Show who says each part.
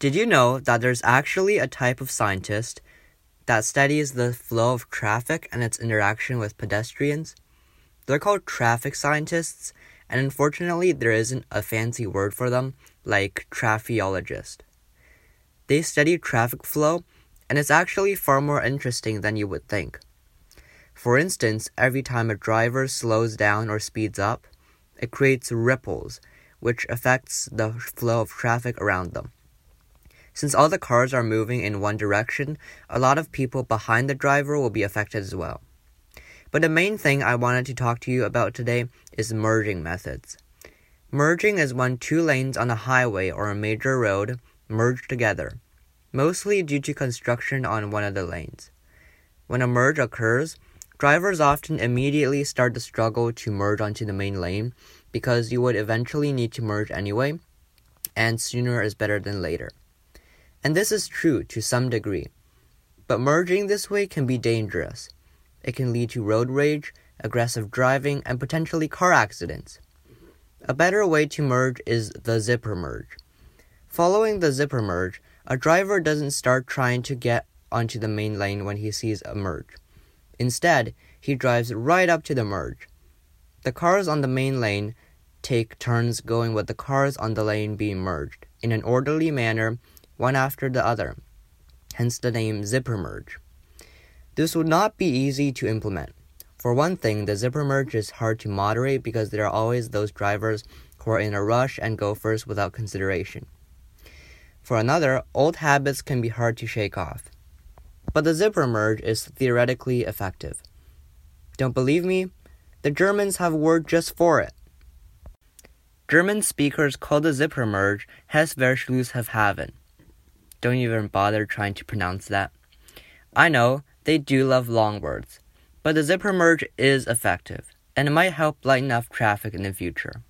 Speaker 1: Did you know that there's actually a type of scientist that studies the flow of traffic and its interaction with pedestrians? They're called traffic scientists, and unfortunately, there isn't a fancy word for them like trafficologist. They study traffic flow, and it's actually far more interesting than you would think. For instance, every time a driver slows down or speeds up, it creates ripples, which affects the flow of traffic around them. Since all the cars are moving in one direction, a lot of people behind the driver will be affected as well. But the main thing I wanted to talk to you about today is merging methods. Merging is when two lanes on a highway or a major road merge together, mostly due to construction on one of the lanes. When a merge occurs, drivers often immediately start the struggle to merge onto the main lane because you would eventually need to merge anyway, and sooner is better than later. And this is true to some degree. But merging this way can be dangerous. It can lead to road rage, aggressive driving, and potentially car accidents. A better way to merge is the zipper merge. Following the zipper merge, a driver doesn't start trying to get onto the main lane when he sees a merge. Instead, he drives right up to the merge. The cars on the main lane take turns going with the cars on the lane being merged in an orderly manner one after the other, hence the name zipper merge. This would not be easy to implement. For one thing, the zipper merge is hard to moderate because there are always those drivers who are in a rush and go first without consideration. For another, old habits can be hard to shake off. But the zipper merge is theoretically effective. Don't believe me? The Germans have a word just for it. German speakers call the zipper merge Reißverschlussverfahren. Don't even bother trying to pronounce that. I know, they do love long words, but the zipper merge is effective, and it might help lighten up traffic in the future.